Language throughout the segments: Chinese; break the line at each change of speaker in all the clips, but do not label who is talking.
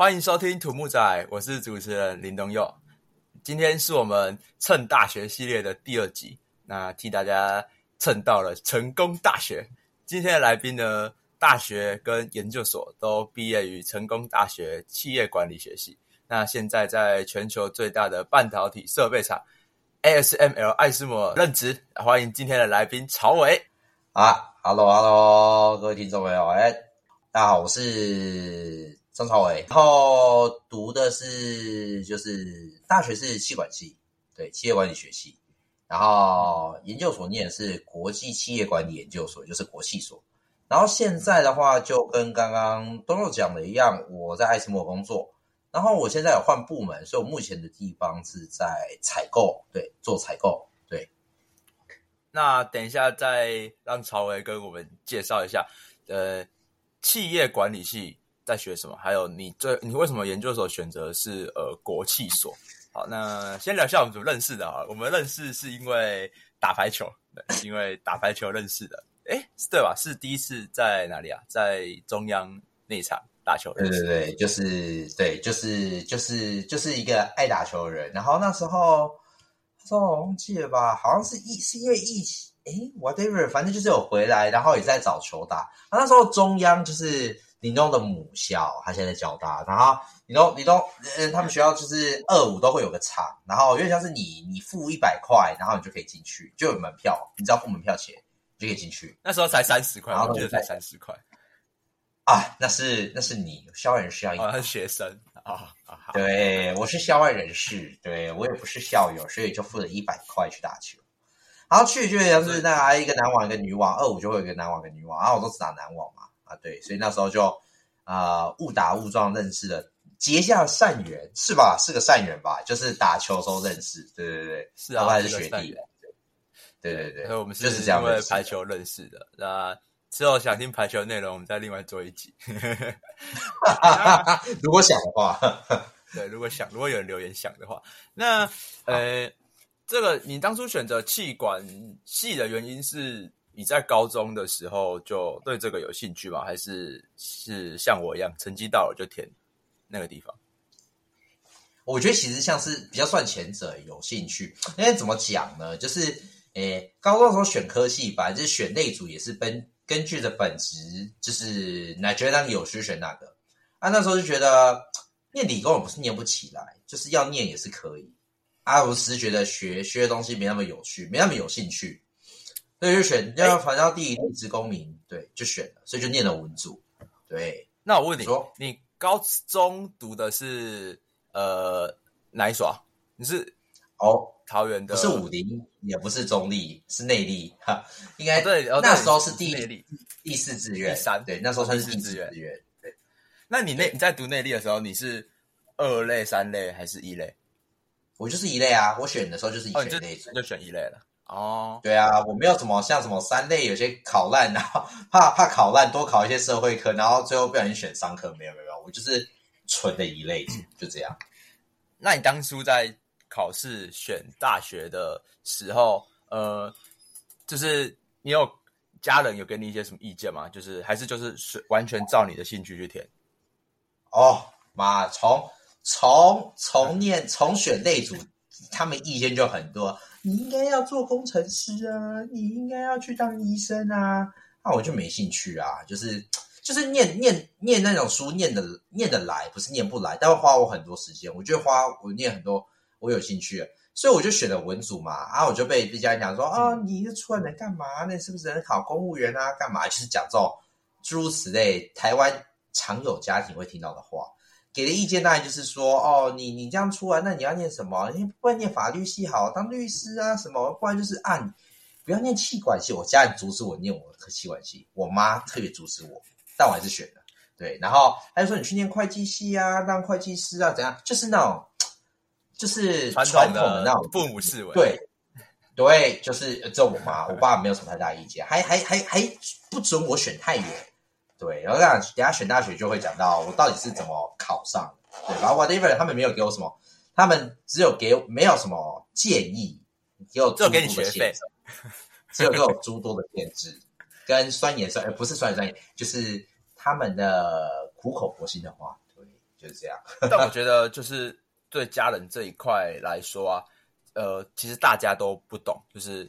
欢迎收听土木仔，我是主持人林东佑。今天是我们蹭大学系列的第二集，那替大家蹭到了成功大学。今天的来宾呢，大学跟研究所都毕业于成功大学企业管理学系。那现在在全球最大的半导体设备厂 ASML 爱斯摩任职。欢迎今天的来宾曹伟。
啊，Hello Hello，各位听众朋友，哎，大家好，我是张朝伟，然后读的是就是大学是气管系，对，企业管理学系，然后研究所念是国际企业管理研究所，就是国企所，然后现在的话就跟刚刚东佑讲的一样，我在艾斯摩工作，然后我现在有换部门，所以我目前的地方是在采购，对，做采购。对。
那等一下再让曹维跟我们介绍一下，呃，企业管理系在学什么？还有你最你为什么研究所选择是呃国企所？好，那先聊一下我们怎么认识的啊？我们认识是因为打排球，因为打排球认识的。哎，对吧？是第一次在哪里啊？在中央那场打球。
对对对，就是对，就是就是就是一个爱打球的人。然后那时候。说我忘记了吧？好像是疫是因为疫情，诶 w h a t e v e r 反正就是有回来，然后也在找球打。那时候中央就是林东的母校，他现在交大。然后林东林东，嗯，他们学校就是二五都会有个场，然后有点像是你你付一百块，然后你就可以进去，就有门票，你只要付门票钱就可以进去。
那时候才三十块，我记得才三十块。
啊，那是那是你校外人士要
一学生啊，
对，我是校外人士，对我也不是校友，所以就付了一百块去打球。然后去就像是那一个男网一个女网，二五就会有一个男网一个女网，然后我都只打男网嘛，啊对，所以那时候就啊误打误撞认识了，结下善缘是吧？是个善缘吧？就是打球时候认识，对对对，
是啊，
还是学弟，对对对，
所以我们
是就是因
为排球认识的，那。之后想听排球内容，我们再另外做一集。
如果想的话，
对，如果想，如果有人留言想的话，那呃，这个你当初选择气管系的原因是你在高中的时候就对这个有兴趣吗？还是是像我一样，成绩到了就填那个地方？
我觉得其实像是比较算前者有兴趣，因为怎么讲呢？就是诶，高中的时候选科系，反正就是选内组也是分。根据的本职就是哪觉得有需选哪个啊？那时候就觉得念理工也不是念不起来，就是要念也是可以啊。我只是觉得学学的东西没那么有趣，没那么有兴趣，所以就选要反正第一立志公民，对，就选了，所以就念了文组。对，
那我问你，你高中读的是呃哪一所？你是
哦。
桃园的
不是武林，也不是中立，是内力哈。应该
对，
那时候是第第四志愿，
第三
对，那时候算是
第四志愿。
对，
那你内你在读内力的时候，你是二类、三类还是一类？
我就是一类啊，我选的时候就是一类，
就选一类了。哦，
对啊，我没有什么像什么三类，有些考烂，然后怕怕考烂，多考一些社会科，然后最后不小心选商科，没有没有，我就是纯的一类，就这样。
那你当初在？考试选大学的时候，呃，就是你有家人有给你一些什么意见吗？就是还是就是是完全照你的兴趣去填？
哦，妈，从从从念从选类组，他们意见就很多。你应该要做工程师啊，你应该要去当医生啊。那我就没兴趣啊，就是就是念念念那种书，念的念得来，不是念不来，但会花我很多时间。我觉得花我念很多。我有兴趣，所以我就选了文组嘛。然后我就被被家人讲说：“啊，你这出来能干嘛？那是不是能考公务员啊？干嘛？”就是讲这种诸如此类台湾常有家庭会听到的话。给的意见当然就是说：“哦，你你这样出来，那你要念什么？你不然念法律系好，当律师啊什么？不然就是按不要念气管系。”我家人阻止我念我的气管系，我妈特别阻止我，但我还是选了。对，然后他就说：“你去念会计系啊，当会计师啊，怎样？”就是那种。就是传统的那种
父母思维，
对对，就是这我妈，我爸没有什么太大意见，还还还还不准我选太远，对，然后等下选大学就会讲到我到底是怎么考上，对，然后 whatever 他们没有给我什么，他们只有给没有什么建议，给我
只有给你学费，
只有给我诸多的限制跟酸言酸，呃不是酸言酸语，就是他们的苦口婆心的话。就是这样。
但我觉得就是对家人这一块来说啊，呃，其实大家都不懂，就是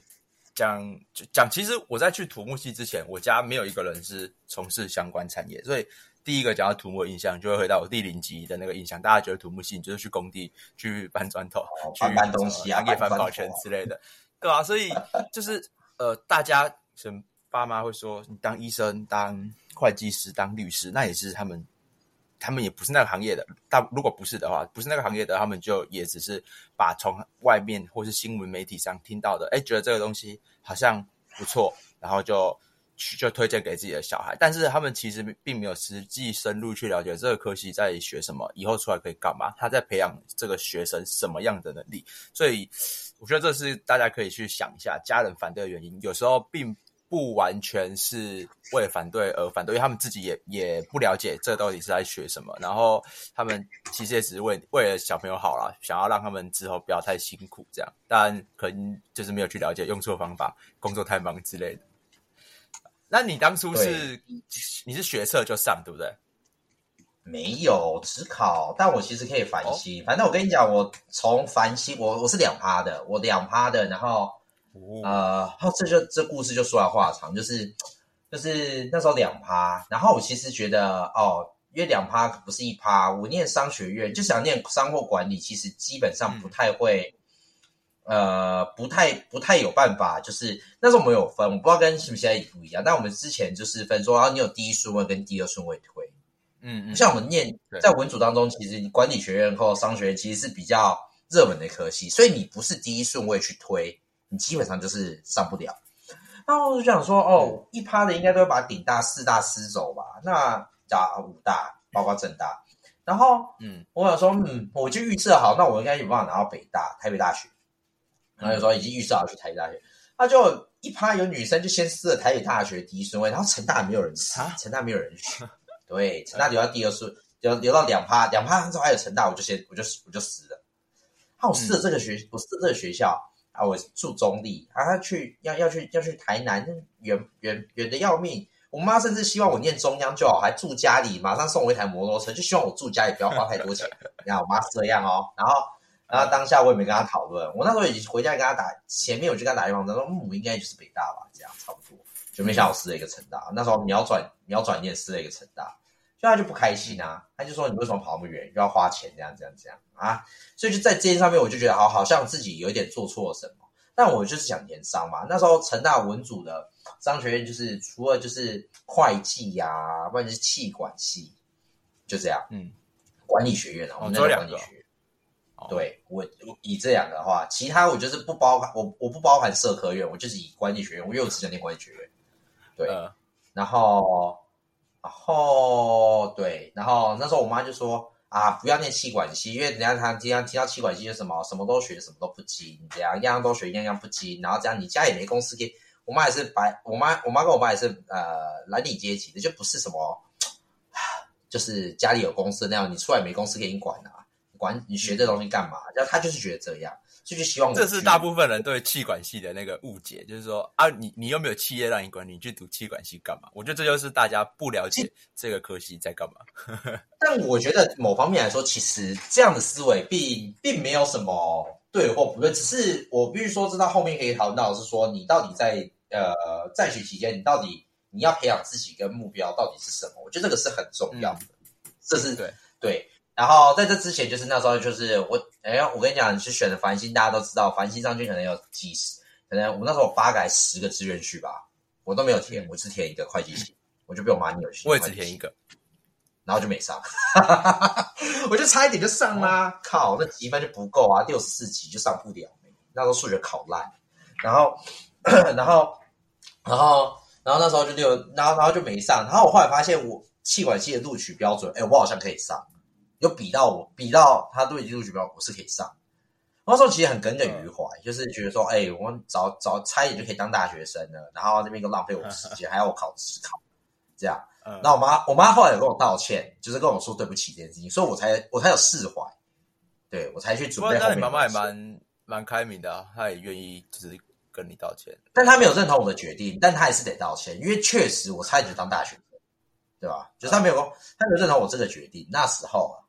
讲讲，其实我在去土木系之前，我家没有一个人是从事相关产业，所以第一个讲到土木的印象，就会回到我第零级的那个印象。大家觉得土木系就是去工地去搬砖头、去
搬搬东西啊、
给翻
搬
保全之类的，对啊，所以就是呃，大家可能爸妈会说，你当医生、当会计师、当律师，那也是他们。他们也不是那个行业的，但如果不是的话，不是那个行业的，他们就也只是把从外面或是新闻媒体上听到的，哎，觉得这个东西好像不错，然后就去就推荐给自己的小孩。但是他们其实并没有实际深入去了解这个科系在学什么，以后出来可以干嘛，他在培养这个学生什么样的能力。所以我觉得这是大家可以去想一下，家人反对的原因，有时候并。不完全是为了反对而反对，因为他们自己也也不了解这到底是在学什么。然后他们其实也只是为为了小朋友好啦，想要让他们之后不要太辛苦这样。但可能就是没有去了解用错方法，工作太忙之类的。那你当初是你是学测就上对不对？
没有只考，但我其实可以繁星。反正我跟你讲，我从繁星，我我是两趴的，我两趴的，然后。呃，好，这就这故事就说来话长，就是就是那时候两趴，然后我其实觉得哦，因为两趴不是一趴，我念商学院就想念商货管理，其实基本上不太会，呃，不太不太有办法，就是那时候我们有分，我不知道跟是不是现在不一样，但我们之前就是分说，啊，你有第一顺位跟第二顺位推，嗯嗯，像我们念在文组当中，其实管理学院或商学院其实是比较热门的科系，所以你不是第一顺位去推。你基本上就是上不了，然后我就想说，哦，一趴的应该都会把顶大、四大撕走吧？那加五大，包括正大，然后，嗯，我想说，嗯，我就预测好，那我应该有办法拿到北大、台北大学，然后有时候已经预测好去台北大学，那就一趴有女生就先撕了台北大学第一顺位，然后成大没有人撕，成大没有人选，对，成大留到第二顺，留留到两趴，两趴之后还有成大，我就先我就我就撕了，那我撕了这个学，我撕了这个学校。啊，我住中立啊，他去要要去要去台南，远远远的要命。我妈甚至希望我念中央就好，还住家里，马上送我一台摩托车，就希望我住家里不要花太多钱。你看我妈是这样哦，然后然后当下我也没跟她讨论，我那时候已经回家跟她打，前面我就跟她打电话，她说嗯，我应该就是北大吧，这样差不多。就没想我撕了一个成大，那时候秒转秒转念撕了一个成大。所以他就不开心啊，他就说你为什么跑那么远，又要花钱这样这样这样啊？所以就在这件上面，我就觉得好，好像自己有一点做错了什么。但我就是想填商嘛，那时候成大文组的商学院就是除了就是会计呀，不然就是气管系，就这样。嗯，管理学院啊，我们那管理学院。对我以这两个的话，其他我就是不包含，我我不包含社科院，我就是以管理学院，我又有只想念管理学院。对，然后。然后对，然后那时候我妈就说啊，不要念气管系，因为人家他经常听到气管系就什么什么都学，什么都不精，这样样样都学，样样不精，然后这样你家也没公司给。我妈也是白，我妈我妈跟我爸也是呃蓝领阶级的，就不是什么，就是家里有公司那样，你出来没公司给你管啊，管你学这东西干嘛？然后他就是觉得这样。就是希望
这是大部分人对气管系的那个误解，就是说啊，你你又没有企业让你管，你去读气管系干嘛？我觉得这就是大家不了解这个科系在干嘛。
但我觉得某方面来说，其实这样的思维并并没有什么对或不对，只是我必须说，知道后面可以讨论到是说，你到底在呃在学期间，你到底你要培养自己跟目标到底是什么？我觉得这个是很重要的，这是
对
对。然后在这之前，就是那时候，就是我，哎，我跟你讲，你是选的繁星，大家都知道，繁星上去可能有几十，可能我那时候我八改十个志愿去吧，我都没有填，我只填一个会计系，我就被我妈扭去，
我也只填一个，
然后就没上，我就差一点就上啦，靠，那积分就不够啊，六十四级就上不了，那时候数学考烂，然后，然后，然后，然后那时候就六，然后，然后就没上，然后我后来发现，我气管系的录取标准，哎，我好像可以上。有比到我，比到他都已经录取标，我是可以上。那时候其实很耿耿于怀，就是觉得说，哎，我早早差一点就可以当大学生了，然后那边又浪费我时间，还要我考职考，这样。那我妈，我妈后来有跟我道歉，就是跟我说对不起这件事情，所以我才我才有释怀，对我才去准备。那
你妈妈也蛮蛮开明的，她也愿意就是跟你道歉，
但她没有认同我的决定，但她还是得道歉，因为确实我差一点当大学生，对吧？就是她没有，她没有认同我这个决定，那时候啊。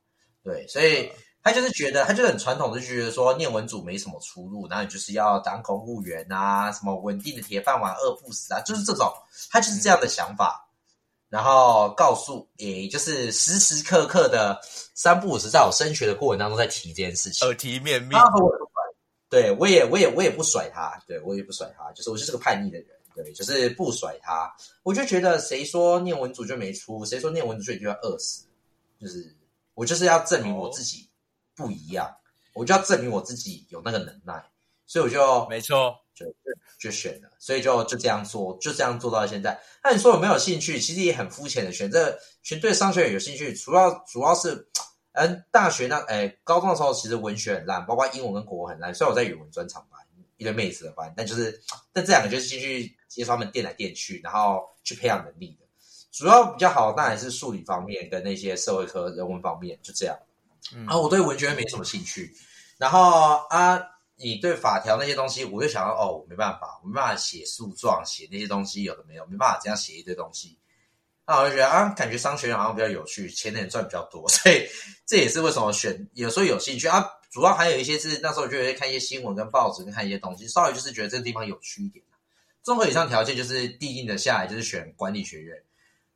对，所以他就是觉得，他就很传统，就觉得说念文组没什么出路，然后你就是要当公务员啊，什么稳定的铁饭碗，饿不死啊，就是这种，他就是这样的想法。然后告诉，也就是时时刻刻的三不五时，在我升学的过程当中在提这件事情，
耳提面命。
对我也，我也，我也不甩他，对我也不甩他，就是我就是个叛逆的人，对，就是不甩他。我就觉得，谁说念文组就没出？谁说念文组就一定要饿死？就是我就是要证明我自己不一样，我就要证明我自己有那个能耐，所以我就
没错，
就就选了，所以就就这样做，就这样做到现在。那你说有没有兴趣？其实也很肤浅的选这选对商学院有兴趣，主要主要是。嗯，大学那哎，高中的时候其实文学很烂，包括英文跟国文很烂。虽然我在语文专场班，一堆妹子的班，但就是，但这两个就是进去接他们垫来垫去，然后去培养能力的。主要比较好，那还是数理方面跟那些社会科、人文方面，就这样。啊，我对文学没什么兴趣。然后啊，你对法条那些东西，我就想到哦，我没办法，我没办法写诉状，写那些东西有的没有，没办法这样写一堆东西。那我就觉得啊，感觉商学院好像比较有趣，钱能赚比较多，所以这也是为什么选有时候有兴趣啊。主要还有一些是那时候就会看一些新闻跟报纸，跟看一些东西，稍微就是觉得这个地方有趣一点。综合以上条件，就是递进的下来就是选管理学院。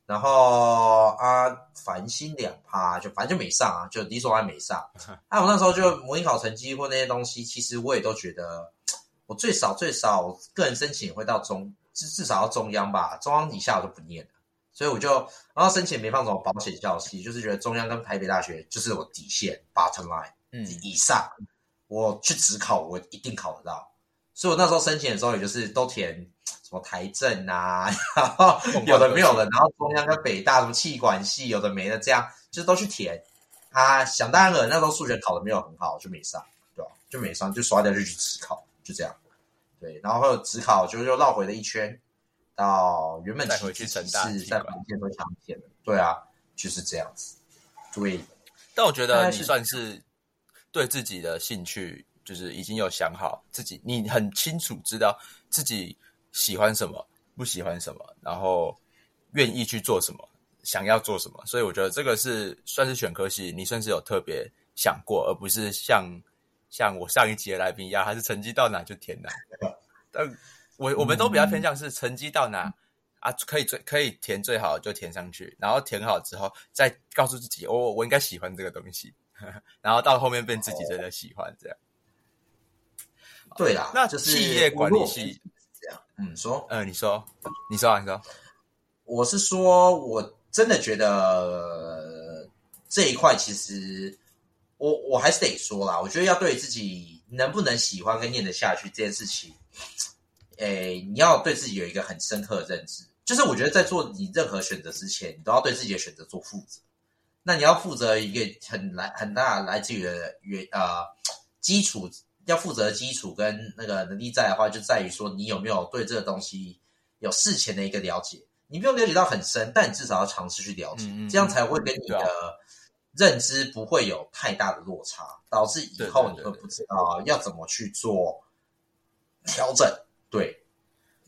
然后啊，繁星两趴就反正就没上啊，就理所当然没上。啊，我那时候就模拟考成绩或那些东西，其实我也都觉得，我最少最少个人申请会到中至至少要中央吧，中央以下我就不念了。所以我就，然后申请没放什么保险校系，就是觉得中央跟台北大学就是我底线，bottom line，嗯，以上我去只考我一定考得到。所以我那时候申请的时候，也就是都填什么台政啊，然后有的没有的，然后中央跟北大什么气管系有的没的，这样就是都去填。啊，想当然了，那时候数学考的没有很好，就没上，对吧？就没上，就刷掉就去只考，就这样。对，然后只考就又绕回了一圈。到原本
回去成大
是在房间都强填的，对啊，就是这样子。对，
但我觉得你算是对自己的兴趣，就是已经有想好自己，你很清楚知道自己喜欢什么，不喜欢什么，然后愿意去做什么，想要做什么。所以我觉得这个是算是选科系，你算是有特别想过，而不是像像我上一集的来宾一样，还是成绩到哪就填哪。但我我们都比较偏向是成绩到哪啊，可以最可以填最好就填上去，然后填好之后再告诉自己，哦我应该喜欢这个东西，然后到后面变自己真的喜欢这样。
对啦，
那就是企业管理系。
嗯，说，
呃，你说，你说啊，你说，
我是说，我真的觉得这一块其实，我我还是得说啦，我觉得要对自己能不能喜欢跟念得下去这件事情。诶，你要对自己有一个很深刻的认知，就是我觉得在做你任何选择之前，你都要对自己的选择做负责。那你要负责一个很来很大来自于的原呃基础，要负责的基础跟那个能力在的话，就在于说你有没有对这个东西有事前的一个了解。你不用了解到很深，但你至少要尝试去了解，这样才会跟你的认知不会有太大的落差，导致以后你会不知道要怎么去做调整。对，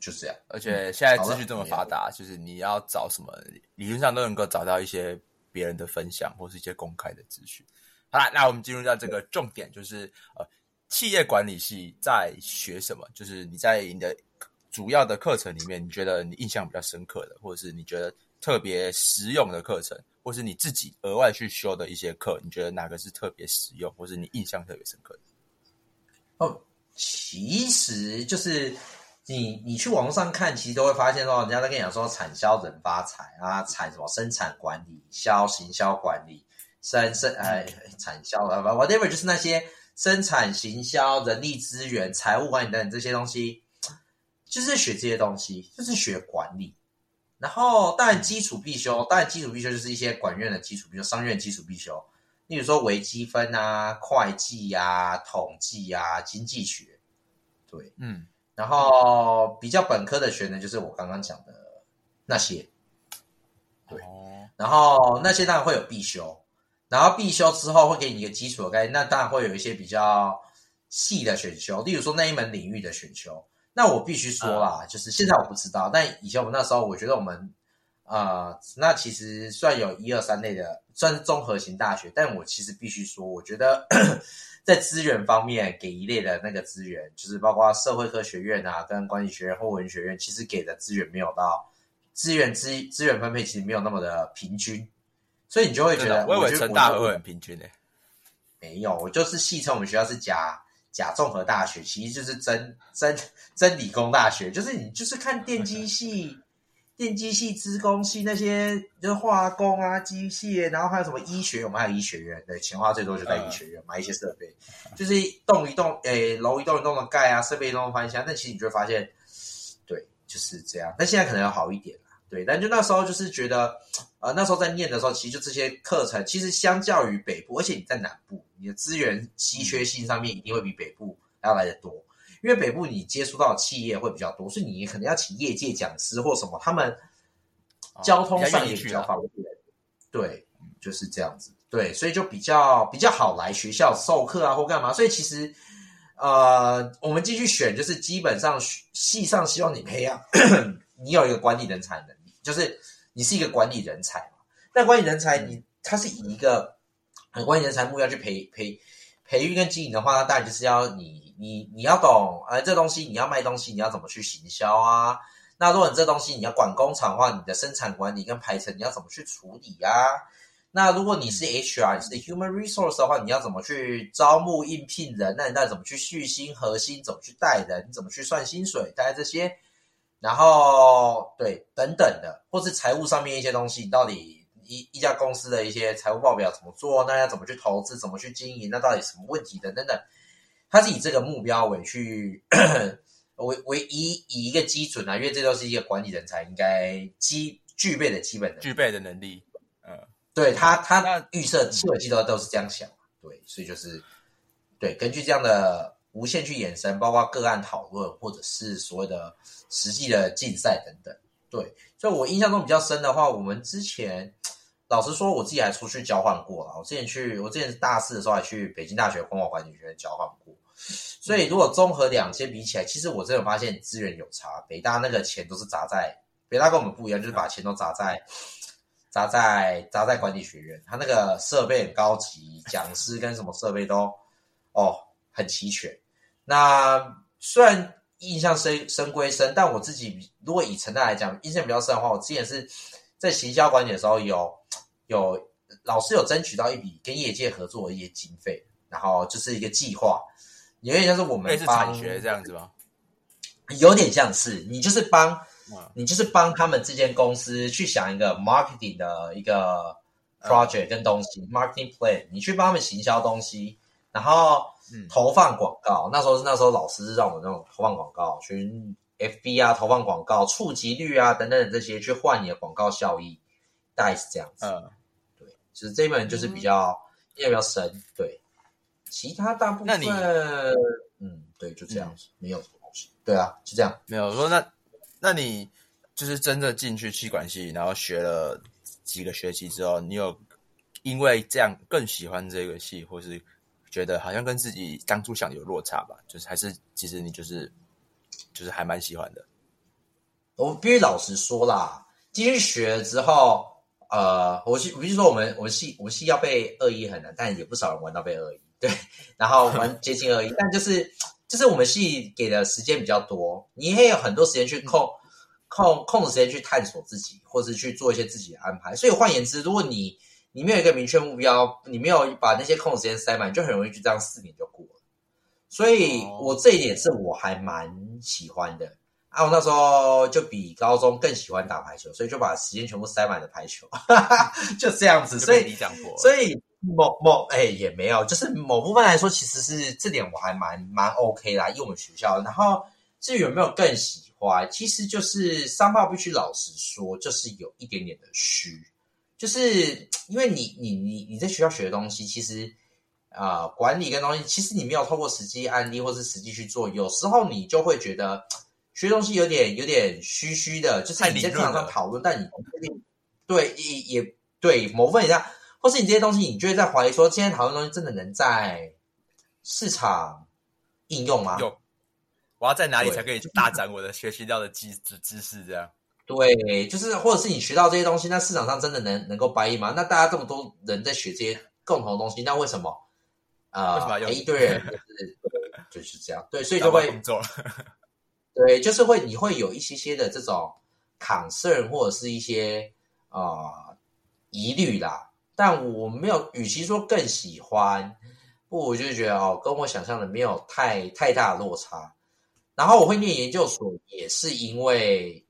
就是这样。
而且现在资讯这么发达，就是你要找什么，理论上都能够找到一些别人的分享或是一些公开的资讯。好了，那我们进入到这个重点，就是呃，企业管理系在学什么？就是你在你的主要的课程里面，你觉得你印象比较深刻的，或者是你觉得特别实用的课程，或是你自己额外去修的一些课，你觉得哪个是特别实用，或是你印象特别深刻的？
哦。其实就是你，你去网络上看，其实都会发现说，人家在跟你讲说，产销人发财啊，产什么生产管理、销行销管理、生生哎产销啊，whatever，就是那些生产、行销、人力资源、财务管理等等这些东西，就是学这些东西，就是学管理。然后当然基础必修，当然基础必修就是一些管院的基础，比如商院基础必修。例如说微积分啊、会计啊、统计啊、经济学，对，嗯，然后比较本科的学呢，就是我刚刚讲的那些，对，然后那些当然会有必修，然后必修之后会给你一个基础的概念，那当然会有一些比较细的选修，例如说那一门领域的选修，那我必须说啦，就是现在我不知道，但以前我们那时候，我觉得我们。呃，那其实算有一二三类的，算是综合型大学，但我其实必须说，我觉得 在资源方面给一类的那个资源，就是包括社会科学院啊，跟管理学院或文学院，其实给的资源没有到资源资资源分配，其实没有那么的平均，所以你就会觉得，
我以为成大
会
很平均诶，
没有，我就是戏称我们学校是假假综合大学，其实就是真真真理工大学，就是你就是看电机系。电机系、资工系那些就是化工啊、机械，然后还有什么医学，我们还有医学院，对，钱花最多就在医学院买一些设备，就是动一动，诶，楼一栋一栋的盖啊，设备一栋翻箱。但其实你就会发现，对，就是这样。但现在可能要好一点了，对。但就那时候就是觉得，呃，那时候在念的时候，其实就这些课程，其实相较于北部，而且你在南部，你的资源稀缺性上面一定会比北部要来的多。因为北部你接触到的企业会比较多，所以你可能要请业界讲师或什么，他们交通上也比较方便。对，就是这样子。对，所以就比较比较好来学校授课啊，或干嘛。所以其实，呃，我们继续选，就是基本上系上希望你培养 你有一个管理人才能力，就是你是一个管理人才嘛。但管理人才，你他是以一个管理人才目标去培培培育跟经营的话，那当然就是要你。你你要懂，哎，这东西你要卖东西，你要怎么去行销啊？那如果你这东西你要管工厂的话，你的生产管理跟排程你要怎么去处理啊？那如果你是 HR，你是 Human Resource 的话，你要怎么去招募应聘人？那你到底怎么去续薪、核心？怎么去带人？你怎么去算薪水？大概这些，然后对等等的，或是财务上面一些东西，你到底一一家公司的一些财务报表怎么做？那要怎么去投资？怎么去经营？那到底什么问题的？等等。他是以这个目标为去 为为以以一个基准啊，因为这都是一个管理人才应该基具备的基本的
具备的能力。嗯，
对他他预设基本计都都是这样想，对，所以就是对根据这样的无限去延伸，包括个案讨论或者是所谓的实际的竞赛等等。对，所以我印象中比较深的话，我们之前老实说，我自己还出去交换过了。我之前去，我之前大四的时候还去北京大学公共管理学院交换过。所以，如果综合两间比起来，其实我真的发现资源有差。北大那个钱都是砸在北大，跟我们不一样，就是把钱都砸在砸在砸在管理学院。他那个设备很高级，讲师跟什么设备都哦很齐全。那虽然印象深深归深，但我自己如果以陈大来讲，印象比较深的话，我之前是在行销管理的时候有有老师有争取到一笔跟业界合作的一些经费，然后就是一个计划。有点像是我们
帮学这样子吗？
有点像是你就是帮，你就是帮他们这间公司去想一个 marketing 的一个 project 跟东西，marketing plan，你去帮他们行销东西，然后投放广告。那时候是那时候老师让我们那种投放广告，去 FB 啊，投放广告，触及率啊等等这些去换你的广告效益，大概是这样子。嗯，对，其实这一本就是比较印象比较深，对。其他大部分，嗯，对，就这样子，没有什么东西。对啊，就这样。
没有说那，那你就是真的进去气管系，然后学了几个学期之后，你有因为这样更喜欢这个系，或是觉得好像跟自己当初想有落差吧？就是还是其实你就是就是还蛮喜欢的。
我必须老实说啦，进去学了之后，呃，我是我是说我们我们系我们系要被恶意很难，但也不少人玩到被恶意。对，然后玩接近恶意，但就是就是我们系给的时间比较多，你也有很多时间去控控控制时间去探索自己，或是去做一些自己的安排。所以换言之，如果你你没有一个明确目标，你没有把那些空时间塞满，就很容易就这样四年就过了。所以我这一点是我还蛮喜欢的啊！我那时候就比高中更喜欢打排球，所以就把时间全部塞满了排球，就这样子。所以你讲过所以。某某哎也没有，就是某部分来说，其实是这点我还蛮蛮 OK 啦，因为我们学校。然后至于有没有更喜欢，其实就是商报必须老实说，就是有一点点的虚，就是因为你你你你在学校学的东西，其实啊管理跟东西，其实你没有透过实际案例或是实际去做，有时候你就会觉得学东西有点有点虚虚的，就是你在课堂上讨论，但你不确定对也也对某部分上。或是你这些东西，你就会在怀疑说，今天讨论东西真的能在市场应用吗？
有，我要在哪里才可以大展我的学习到的知知知识？这样
对，就是或者是你学到这些东西，那市场上真的能能够白吗？那大家这么多人在学这些共同的东西，那为什么呃一堆人就是就是这样？对，所以就会对，就是会你会有一些些的这种 concern 或者是一些啊疑虑啦。但我没有，与其说更喜欢，不，我就觉得哦，跟我想象的没有太太大的落差。然后我会念研究所，也是因为。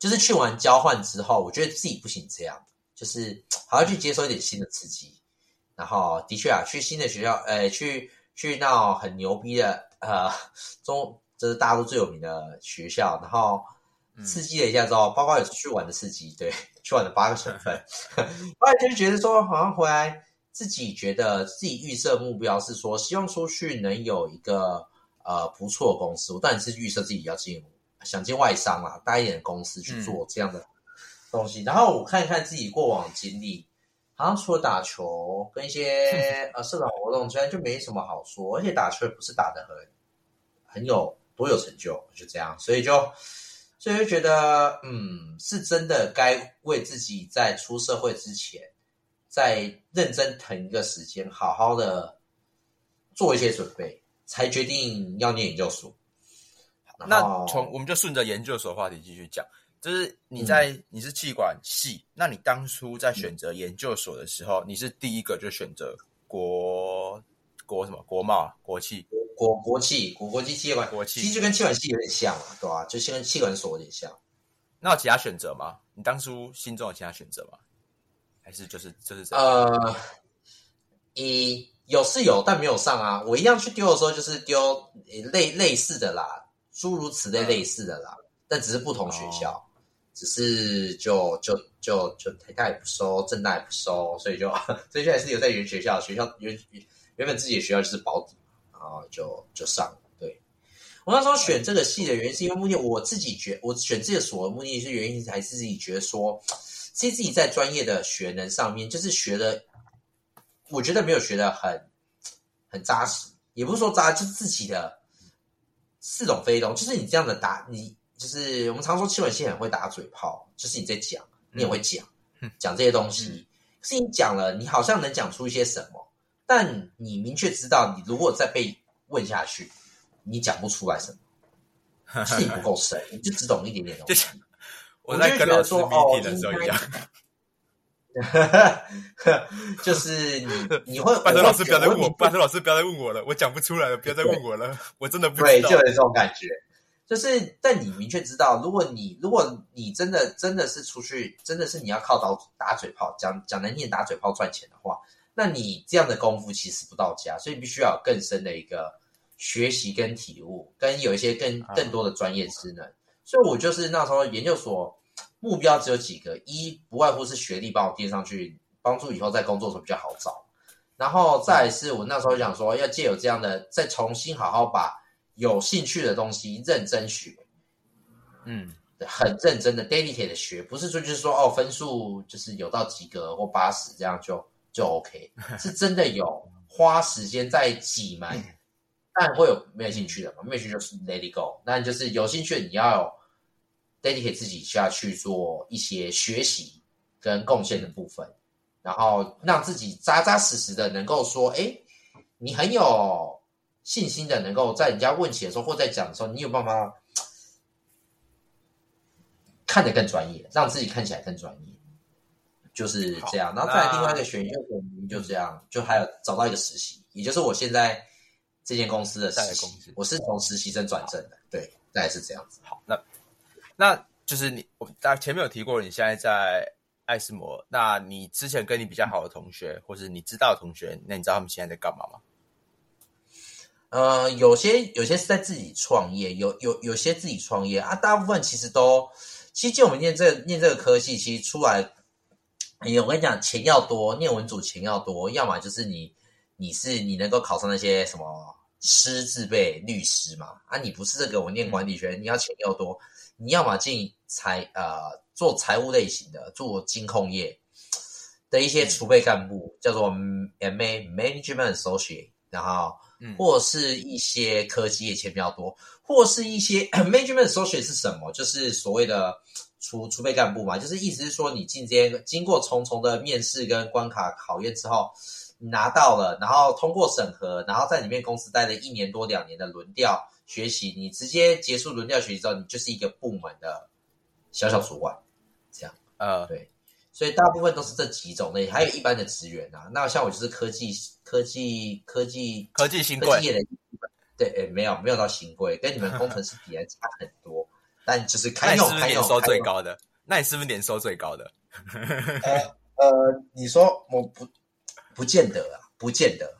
就是去完交换之后，我觉得自己不行这样，就是还要去接受一点新的刺激。然后的确啊，去新的学校，呃，去去到很牛逼的呃中，这是大陆最有名的学校。然后刺激了一下之后，包括有去玩的刺激，对，去玩了八个省份。后来就觉得说，好像回来自己觉得自己预设目标是说，希望出去能有一个呃不错的公司。我当然是预设自己要进入。想进外商啦，大一点的公司去做这样的东西。然后我看一看自己过往经历，好像除了打球跟一些 呃社团活动之外，就没什么好说。而且打球也不是打的很很有多有成就，就这样。所以就所以就觉得，嗯，是真的该为自己在出社会之前，在认真腾一个时间，好好的做一些准备，才决定要念研究所。
那从我们就顺着研究所话题继续讲，就是你在你是气管系，那你当初在选择研究所的时候，你是第一个就选择国国什么国贸国企
国国企国国际企业管
国企，
其实就跟气管系有点像啊，对吧？就跟气管所有点像。
那有其他选择吗？你当初心中有其他选择吗？还是就是就是
呃，一有是有，但没有上啊。我一样去丢的时候，就是丢类类似的啦。诸如此类类似的啦，但只是不同学校，只是就就就就台大也不收，政大也不收，所以就 所以现在是有在原学校，学校原原本自己的学校就是保底，然后就就上。对我那时候选这个系的原因，是因为目的我自己觉我选这个所的目的是原因，还是自己觉得说，其实自己在专业的学能上面，就是学的，我觉得没有学的很很扎实，也不是说扎，就是自己的。似懂非懂，就是你这样的打，你就是我们常说气管系很会打嘴炮，就是你在讲，你也会讲，讲这些东西。可是你讲了，你好像能讲出一些什么，但你明确知道，你如果再被问下去，你讲不出来什么，是你不够深，你就只懂一点点东西。
我在跟老师哦，的时候一样。
就是你，你会
拜托老师不要再问我，拜托老师不要再问我了，我讲不出来了，不要再问我了，我真的不知道
对，就有这种感觉。就是，但你明确知道，如果你如果你真的真的是出去，真的是你要靠打打嘴炮，讲讲难念打嘴炮赚钱的话，那你这样的功夫其实不到家，所以必须要有更深的一个学习跟体悟，跟有一些更更多的专业知能。所以我就是那时候研究所。目标只有几个，一不外乎是学历帮我垫上去，帮助以后在工作时候比较好找。然后再是我那时候想说，要借有这样的，再重新好好把有兴趣的东西认真学，
嗯，
很认真的 dedicate 的学，不是说就是说哦分数就是有到及格或八十这样就就 OK，是真的有花时间在挤门，但会有没有兴趣的嘛？没有兴趣就是 let it go，那就是有兴趣你要有。dedicate 自己下去做一些学习跟贡献的部分，然后让自己扎扎实实的能够说，哎，你很有信心的，能够在人家问起的时候或在讲的时候，你有办法看得更专业，让自己看起来更专业，就是这样。然后再另外一个选用原就这样，就还有找到一个实习，也就是我现在这间公司的实习，我是从实习生转正的，对，大概是这样子。
好，那。那就是你，我大前面有提过，你现在在爱斯摩。那你之前跟你比较好的同学，或是你知道的同学，那你知道他们现在在干嘛吗？
呃，有些有些是在自己创业，有有有些自己创业啊。大部分其实都，其实就我们念这念这个科系，其实出来，哎呀，我跟你讲，钱要多，念文组钱要多，要么就是你你是你能够考上那些什么师自备律师嘛？啊，你不是这个，我念管理学，你要钱要多。你要么进财呃做财务类型的，做金控业的一些储备干部，叫做 M A Management Associate，然后
嗯
或是一些科技业钱比较多，或是一些 management associate 是什么？就是所谓的储储备干部嘛，就是意思是说你进这些经过重重的面试跟关卡考验之后，你拿到了，然后通过审核，然后在里面公司待了一年多两年的轮调学习，你直接结束轮调学习之后，你就是一个部门的小小主管，这样。
呃，
对，所以大部分都是这几种类，还有一般的职员啊。那像我就是科技、科技、科技、
科技新贵
对，诶，没有没有到新贵，跟你们工程师比还差很多。但就是
那
开用
你是不是
开用
年收最高的？那你是不是年收最高的？
呃呃，你说我不不见得啊，不见得，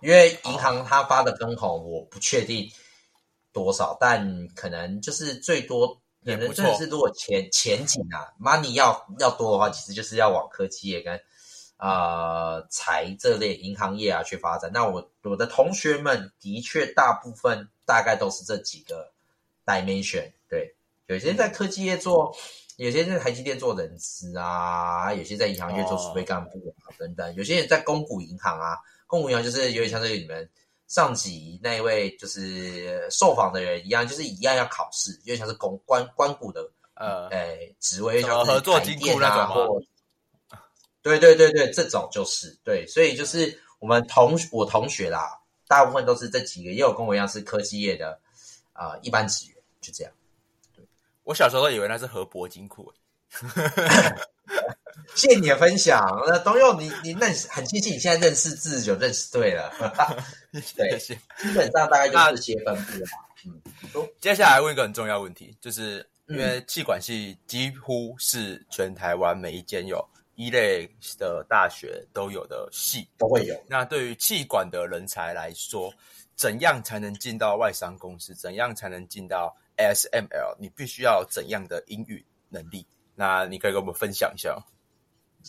因为银行它发的分红我不确定多少，但可能就是最多。可能真的是，如果前前景啊，money 要要多的话，其实就是要往科技业跟呃财这类银行业啊去发展。那我我的同学们的确大部分大概都是这几个 dimension，对，有些在科技业做，有些在台积电做人资啊，有些在银行业做储备干部啊、等等，有些人在公股银行啊，公股银行就是有点像这个你们上级那一位就是受访的人一样，就是一样要考试，有点像是公关关股的
呃，
诶职位，像
合作金
台电啊，
库那种
对对对对，这种就是对，所以就是我们同我同学啦，大部分都是这几个，也有跟我一样是科技业的啊、呃一般职员，就这样。
我小时候都以为那是河伯金库，
谢谢你的分享。那东佑，你你认识很庆幸你现在认识字就认识对了，对
谢谢。
基本上大概就是这些分布嘛。嗯，
接下来问一个很重要问题，就是因
嗯
为气管系几乎是全台湾每一间有一类的大学都有的系。
都会有。
那对于气管的人才来说，怎样才能进到外商公司？怎样才能进到 ASML？你必须要怎样的英语能力？那你可以跟我们分享一下。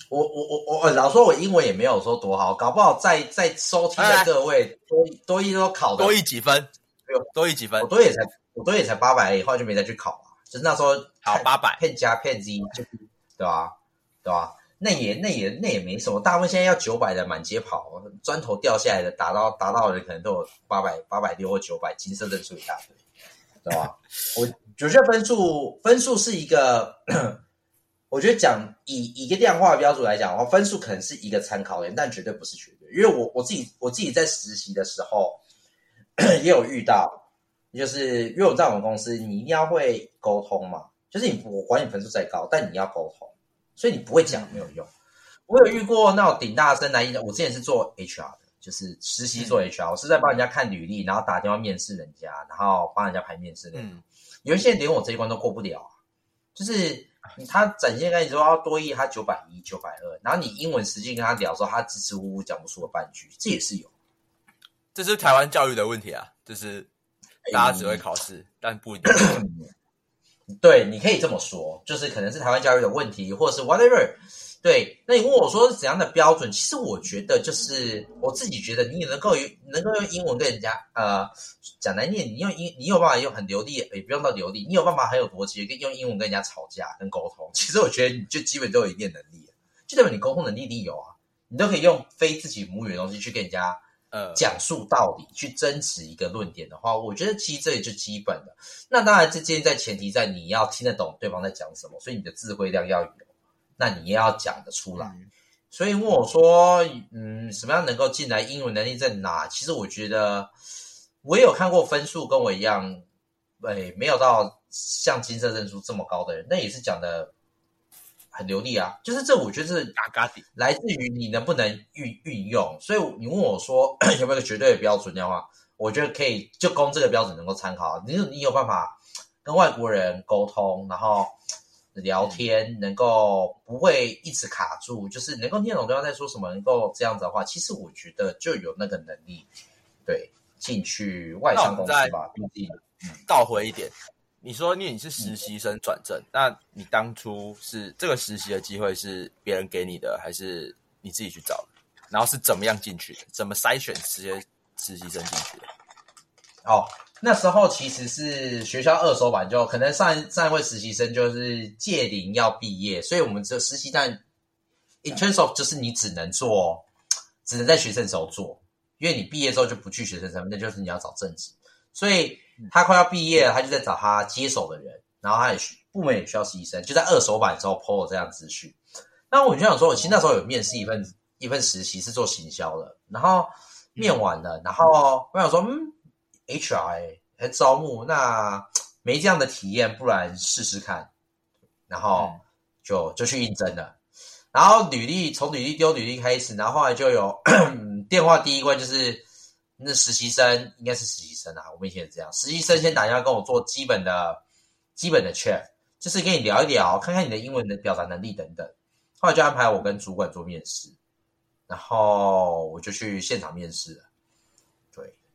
我我我我，呃老说我英文也没有说多好，搞不好在在收听的各位多多一都考的
多一几分？多一几分
我？多也才我多也才八百而已，后来就没再去考了。就是那时候
好800
骗加骗是对吧、对吧、那也那也那也没什么，大部分现在要九百的满街跑，砖头掉下来的打到打到的人可能都有八百八百六或九百，金色证书一大堆，对吧？我我觉得分数分数是一个，我觉得讲以以一个量化标准来讲的话，分数可能是一个参考点，但绝对不是绝对。因为我我自己我自己在实习的时候 也有遇到，就是因为我在我们公司，你一定要会沟通嘛，就是你我管你分数再高，但你要沟通，所以你不会讲没有用。我有遇过那种顶大生来的，我之前是做 HR 的，就是实习做 HR，、我是在帮人家看履历，然后打电话面试人家，然后帮人家排面试。
嗯，
有一些人连我这一关都过不了啊，就是他展现跟你说要多一，他九百一、九百二，然后你英文实际跟他聊的时候，他支支吾吾讲不出个半句，这也是有。
这是台湾教育的问题啊，就是大家只会考试，但不一定。
对，你可以这么说，就是可能是台湾教育的问题，或者是 whatever。对，那你问我说是怎样的标准？其实我觉得就是我自己觉得，你能够用能够用英文跟人家呃讲难念，你用英你有办法用很流利，也不用到流利，你有办法很有逻辑，跟用英文跟人家吵架跟沟通。其实我觉得你就基本都有一定能力，就代表你沟通能力一定有啊，你都可以用非自己母语的东西去跟人家
呃，
讲述道理，去争执一个论点的话，我觉得其实这也就基本的。那当然，这件在前提在你要听得懂对方在讲什么，所以你的智慧量要有，那你也要讲得出来。
嗯
所以问我说，嗯，什么样能够进来？英文能力在哪？其实我觉得我也有看过分数跟我一样，哎，没有到像金色证书这么高的人，那也是讲的很流利啊。就是这，我觉得是
嘎嘎。
来自于你能不能运运用。所以你问我说 有没有一个绝对的标准的话，我觉得可以就供这个标准能够参考。你你有办法跟外国人沟通，然后聊天，能够不会一直卡住，就是能够听懂对方在说什么，能够这样子的话，其实我觉得就有那个能力，对，进去外商公司吧，毕竟
倒回一点，你说你你是实习生转正，那你当初是这个实习的机会是别人给你的，还是你自己去找的？然后是怎么样进去的？怎么筛选这些实习生进去的？
哦，那时候其实是学校二手版，就可能上一上一位实习生就是届龄要毕业，所以我们这实习但 in terms of 就是你只能做，只能在学生时候做，因为你毕业之后就不去学生身份，那就是你要找正职。所以他快要毕业了，他就在找他接手的人，然后他也需部门也需要实习生，就在二手版之后 PO 了这样资讯。那我就想说，我其实那时候有面试一份一份实习是做行销的，然后面完了，然后我想说，嗯，HR 来招募，那没这样的体验，不然试试看，然后就就去应征了。然后履历从履历丢履历开始，然后后来就有 电话第一关就是那实习生，应该是实习生啊，我们以前也这样，实习生先打电话跟我做基本的基本的 check，就是跟你聊一聊，看看你的英文的表达能力等等。后来就安排我跟主管做面试，然后我就去现场面试了。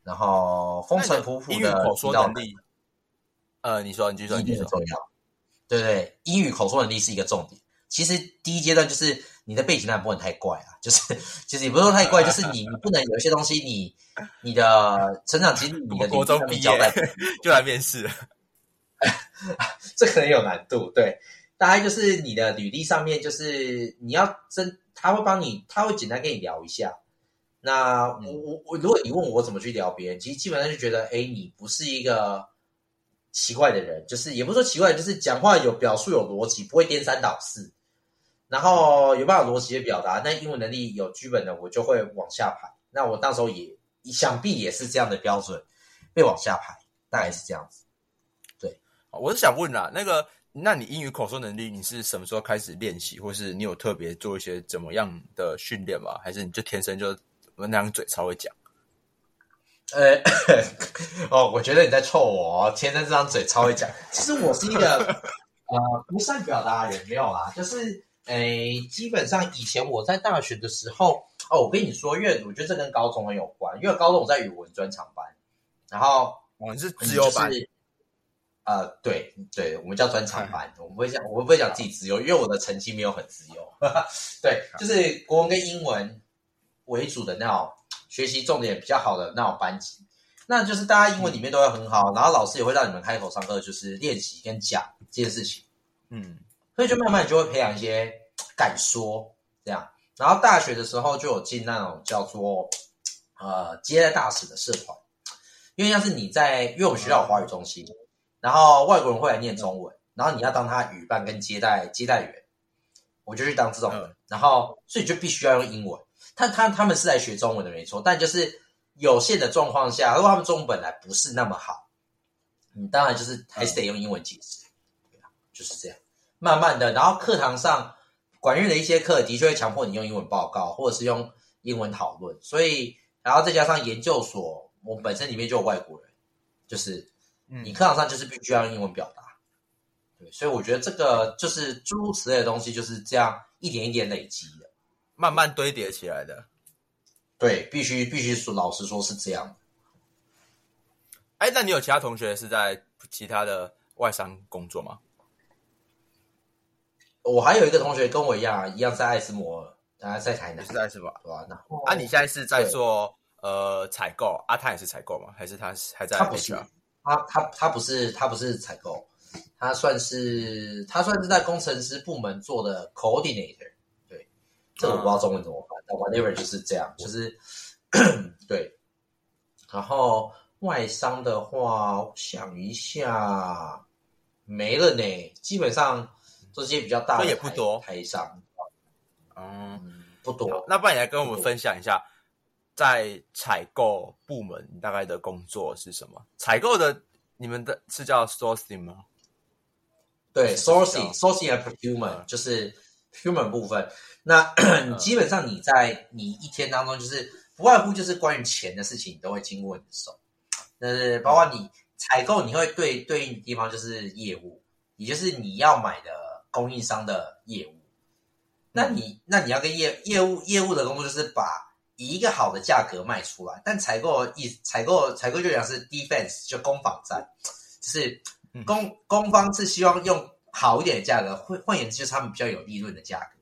对，然后风尘仆仆的
口说能力，呃，你说，你继续说，你继续说。
重要，对对，英语口说能力是一个重点。其实第一阶段就是你的背景不能太怪啊，就是其实也不是说太怪，就是你你不能有一些东西，你你的成长经历，你的
国中毕业就来面试，
这可能有难度，对。大概就是你的履历上面，就是你要真，他会帮你，他会简单跟你聊一下。那我我我，如果你问我怎么去聊别人，其实基本上就觉得，哎，你不是一个奇怪的人，就是也不是说奇怪，就是讲话有表述有逻辑，不会颠三倒四，然后有办法逻辑的表达。那英文能力有剧本的，我就会往下排。那我到时候也想必也是这样的标准，被往下排，大概是这样子。对，
我是想问啦，那个。那你英语口说能力，你是什么时候开始练习，或是你有特别做一些怎么样的训练吗？还是你就天生就我那张嘴超会讲？
呃，哦，我觉得你在臭我，天生这张嘴超会讲。其实我是一个呃不善表达的人，没有啦，就是诶，基本上以前我在大学的时候，哦，我跟你说，因为我觉得这跟高中很有关，因为高中我在语文专场班，然后
我们是自由班。
呃，对对，我们叫专场班，我们不会讲，我们不会讲自己自由，因为我的成绩没有很自由。对，就是国文跟英文为主的那种学习重点比较好的那种班级，那就是大家英文里面都会很好，然后老师也会让你们开口上课，就是练习跟讲这件事情。嗯，所以就慢慢就会培养一些敢说这样，然后大学的时候就有进那种叫做呃接待大使的社团，因为像是你在，因为我们学校有华语中心。然后外国人会来念中文，然后你要当他语伴跟接待接待员，我就去当这种人。然后所以就必须要用英文。他他他们是来学中文的没错，但就是有限的状况下，如果他们中文本来不是那么好，你当然就是还是得用英文解释。对啊，就是这样。慢慢的，然后课堂上管院的一些课的确会强迫你用英文报告，或者是用英文讨论。所以，然后再加上研究所，我本身里面就有外国人，就是。你课堂上就是必须要用英文表达，对，所以我觉得这个就是诸如此类的东西就是这样一点一点累积的，
慢慢堆叠起来的。
对，必须必须说，老实说是这样。
哎，那你有其他同学是在其他的外商工作吗？
我还有一个同学跟我一样，一样在爱斯摩，啊，在台南，
是爱斯摩，
对吧？那
啊，你现在是在做呃采购，啊，他也是采购吗？还是他还在？
他不是。他他他不是他不是采购，他算是他算是在工程师部门做的 coordinator，对，这我不知道中文怎么翻，但 whatever 就是这样，就是 对。然后外商的话，想一下没了呢，基本上这些比较大的
也不多
台商，
嗯，
不多。
那不然你来跟我们分享一下。在采购部门大概的工作是什么？采购的你们的是叫 sourcing 吗？
对，sourcing，sourcing 和 procurement 就是 procurement 部分。那基本上你在你一天当中，就是不外乎就是关于钱的事情，你都会经过你的手。是包括你采购，你会对对应的地方就是业务，也就是你要买的供应商的业务。那你那你要跟业业务业务的工作就是把。以一个好的价格卖出来，但采购一采购采购就讲是 defense 就攻防战，就是攻攻方是希望用好一点的价格，换换言之就是他们比较有利润的价格。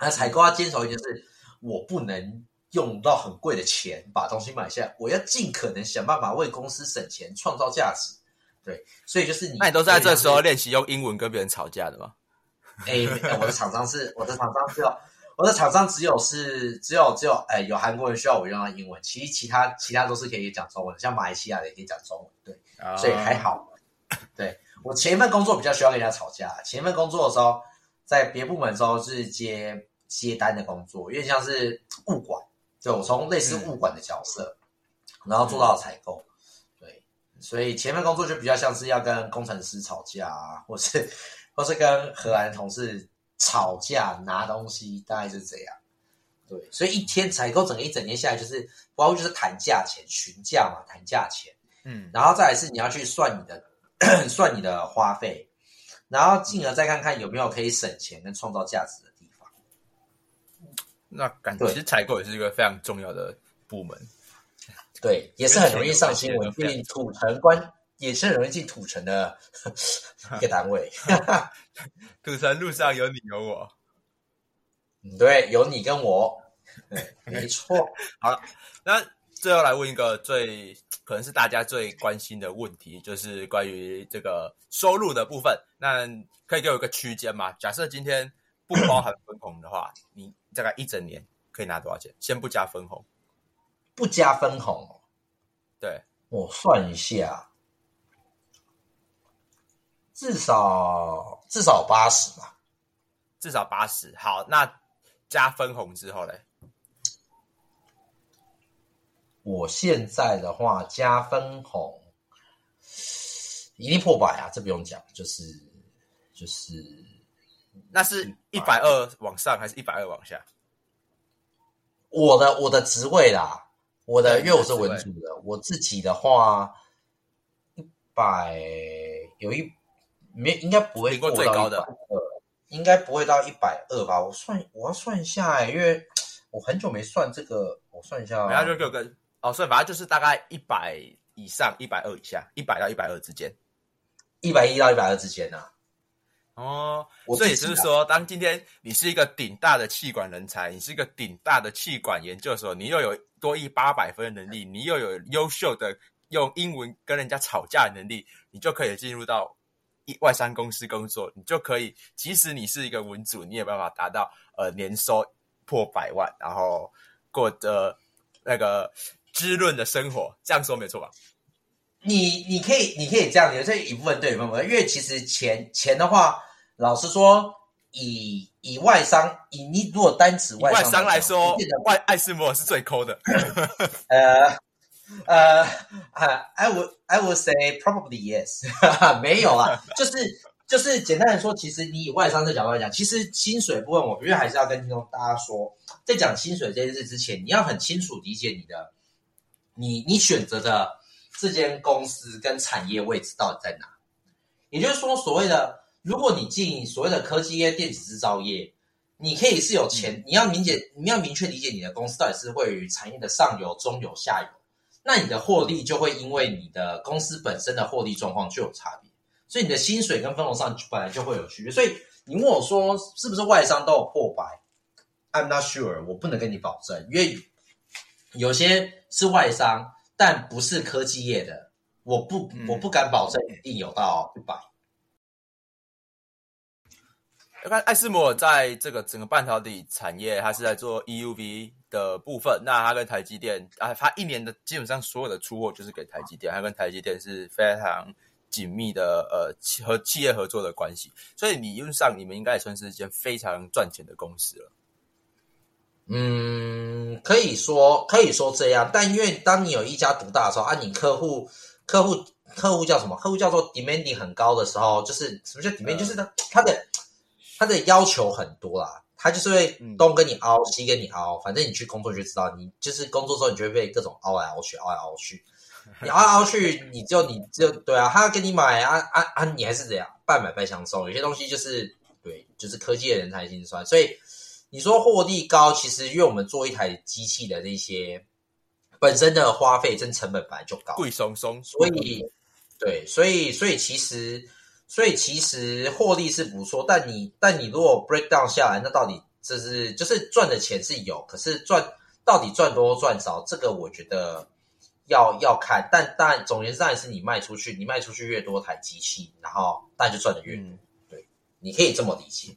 那采购要坚守一件事，我不能用到很贵的钱把东西买下，我要尽可能想办法为公司省钱，创造价值。对，所以就是你，
那你都在这时候练习用英文跟别人吵架的吗？
哎，我的厂商是我的厂商是要。我的厂商只有是只有只有哎有韩国人需要我用到英文，其实其他其他都是可以讲中文，像马来西亚的也可以讲中文，对，所以还好。对我前一份工作比较需要跟人家吵架，前一份工作的时候在别部门的时候是接接单的工作，有点像是物管，就我从类似物管的角色，然后做到采购，对，所以前面工作就比较像是要跟工程师吵架啊，或是或是跟荷兰同事。吵架拿东西大概是这样，对，所以一天采购整个一整天下来，就是包括就是谈价钱、询价嘛，谈价钱，嗯，然后再来是你要去算你的 算你的花费，然后进而再看看有没有可以省钱跟创造价值的地方。
那感觉其实采购也是一个非常重要的部门，
对，也是很容易上新闻，进土城关也是很容易进土城的 一个单位。
土城路上有你有我，
对，有你跟我，没错。
好了，那最后来问一个最可能是大家最关心的问题，就是关于这个收入的部分。那可以给我一个区间吗？假设今天不包含分红的话，你大概一整年可以拿多少钱？先不加分红，
不加分红，
对
我算一下。至少至少八十吧，
至少八十。好，那加分红之后嘞？
我现在的话加分红一定破百啊，这不用讲，就是就是，
那是一百二往上还是一百二往下？
我的我的职位啦，我的因为我是文组的，我自己的话一百有一。没应该不会过
最高的，
应该不会到一百二吧？我算我要算一下哎，因为我很久没算这个，我算一下。
然后就就跟哦，所以反正就是大概一百以上，一百二以下，一百到一百二之间，
一百一到一百二之间啊。
哦，所以就是说，当今天你是一个顶大的气管人才，你是一个顶大的气管研究所，你又有多一八百分的能力，你又有优秀的用英文跟人家吵架的能力，你就可以进入到。外商公司工作，你就可以，即使你是一个文组，你也办法达到呃年收破百万，然后过着那个滋润的生活。这样说没错吧？
你你可以你可以这样，有这一部分对，因为其实钱钱的话，老实说，以以外商以你如果单指外
商来说，外爱斯摩是最抠的。
呃。呃，I would I would say probably yes，没有啊，就是就是简单的说，其实你以外商的角度来讲，其实薪水部分，我觉得还是要跟听众大家说，在讲薪水这件事之前，你要很清楚理解你的，你你选择的这间公司跟产业位置到底在哪。也就是说，所谓的如果你进所谓的科技业、电子制造业，你可以是有钱，你要明解，你要明确理解你的公司到底是位于产业的上游、中游、下游。那你的获利就会因为你的公司本身的获利状况就有差别，所以你的薪水跟分红上本来就会有区别。所以你问我说是不是外商都有破百？I'm not sure，我不能跟你保证，因为有些是外商，但不是科技业的，我不我不敢保证一定有到一百。
要看艾斯摩尔在这个整个半导体产业，它是在做 EUV。的部分，那它跟台积电啊，它一年的基本上所有的出货就是给台积电，它跟台积电是非常紧密的呃和企业合作的关系，所以理论上你们应该也算是一间非常赚钱的公司了。
嗯，可以说可以说这样，但因为当你有一家独大的时候啊，你客户客户客户叫什么？客户叫做 demanding 很高的时候，就是什么叫 demand？就是他他的他的要求很多啦。他就是会东跟你凹，西跟你凹，反正你去工作就知道，你就是工作之后，你就会被各种凹来凹去，凹来凹去，你凹来凹去，你就你就对啊，他要跟你买啊啊啊，你还是怎样半买半相送，有些东西就是对，就是科技的人才心酸，所以你说获利高，其实因为我们做一台机器的那些本身的花费跟成本本来就高，
贵松松，
所以对，所以所以其实。所以其实获利是不错，但你但你如果 break down 下来，那到底这是就是赚的钱是有，可是赚到底赚多赚少，这个我觉得要要看。但但总言之，当然是你卖出去，你卖出去越多台机器，然后大家就赚的越多。对，你可以这么理解。对，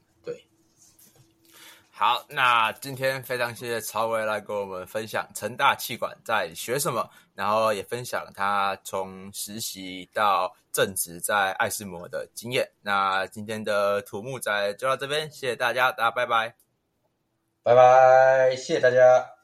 好，那今天非常谢谢曹伟来跟我们分享成大气管在学什么，然后也分享他从实习到正职在爱斯摩的经验。那今天的土木仔就到这边，谢谢大家，大家拜拜。
拜拜，谢谢大家。